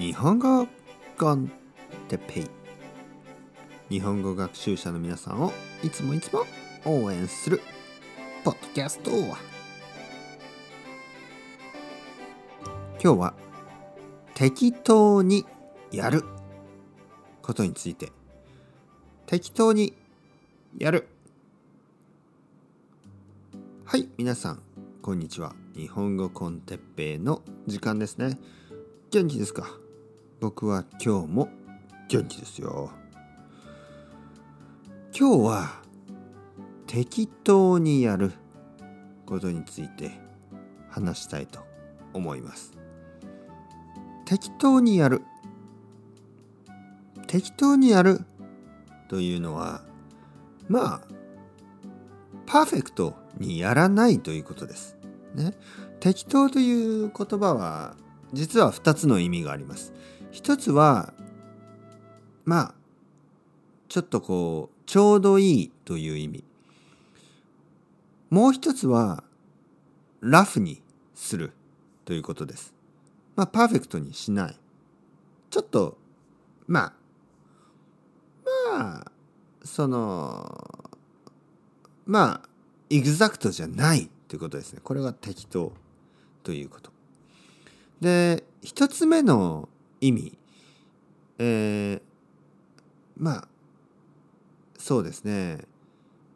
日本語コンテペイ。日本語学習者の皆さんをいつもいつも応援するポッドキャスト今日は適当にやることについて。適当にやる。はい皆さんこんにちは。日本語コンテッペイの時間ですね。元気ですか？僕は今日も元気ですよ今日は適当にやることについて話したいと思います適当にやる適当にやるというのはまあパーフェクトにやらないということです。ね、適当という言葉は実は2つの意味があります。一つはまあちょっとこうちょうどいいという意味。もう一つはラフにするということです。まあパーフェクトにしない。ちょっとまあまあそのまあエグザクトじゃないということですね。これが適当ということ。で一つ目の意味、えー、まあそうですね。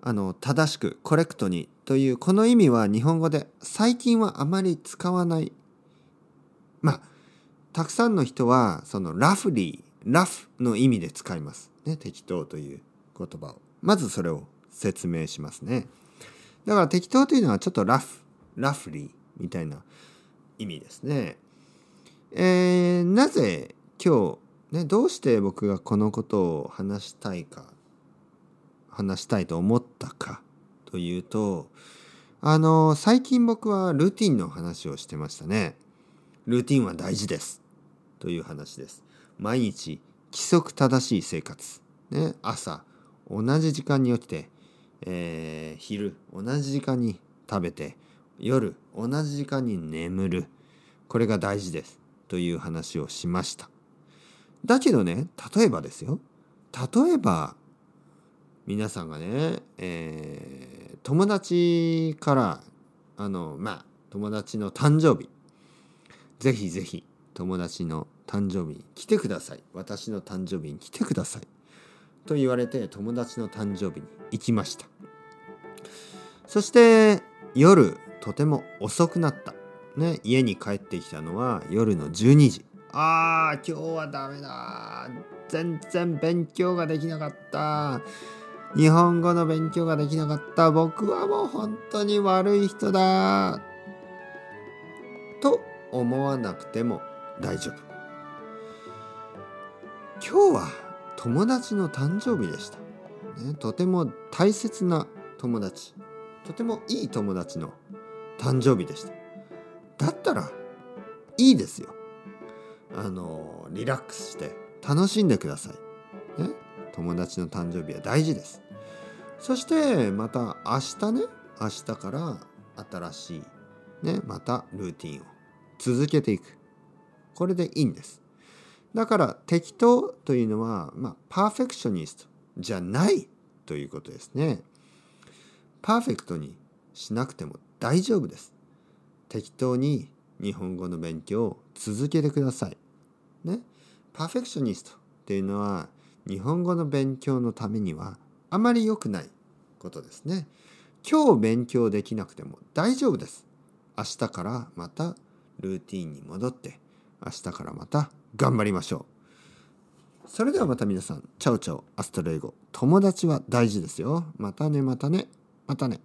あの正しくコレクトにというこの意味は日本語で最近はあまり使わない。まあたくさんの人はそのラフリーラフの意味で使います。ね適当という言葉を。まずそれを説明しますね。だから適当というのはちょっとラフラフリーみたいな意味ですね。えー、なぜ今日、ね、どうして僕がこのことを話したいか話したいと思ったかというとあの最近僕はルーティンの話をしてましたね。ルーティンは大事ですという話です。毎日規則正しい生活、ね、朝同じ時間に起きて、えー、昼同じ時間に食べて夜同じ時間に眠るこれが大事ですという話をしました。だけどね例えばですよ。例えば皆さんがね、えー、友達からあのまあ友達の誕生日。ぜひぜひ友達の誕生日に来てください。私の誕生日に来てください。と言われて友達の誕生日に行きました。そして夜とても遅くなった。ね、家に帰ってきたのは夜の12時。ああ、今日はダメだ。全然勉強ができなかった。日本語の勉強ができなかった。僕はもう本当に悪い人だ。と思わなくても大丈夫。今日は友達の誕生日でした。ね、とても大切な友達。とてもいい友達の誕生日でした。だったらいいですよ。あのリラックスして楽しんでください。ね、友達の誕生日は大事です。そしてまた明日ね明日から新しいねまたルーティンを続けていく。これでいいんです。だから適当というのは、まあ、パーフェクショニストじゃないということですね。パーフェクトにしなくても大丈夫です。適当に日本語の勉強を続けてください。ね。 perfectionist っていうのは日本語の勉強のためにはあまり良くないことですね。今日勉強できなくても大丈夫です。明日からまたルーティンに戻って明日からまた頑張りましょう。それではまた皆さん、 chao chao, hasta luego。友達は大事ですよ。またね、またね、またね。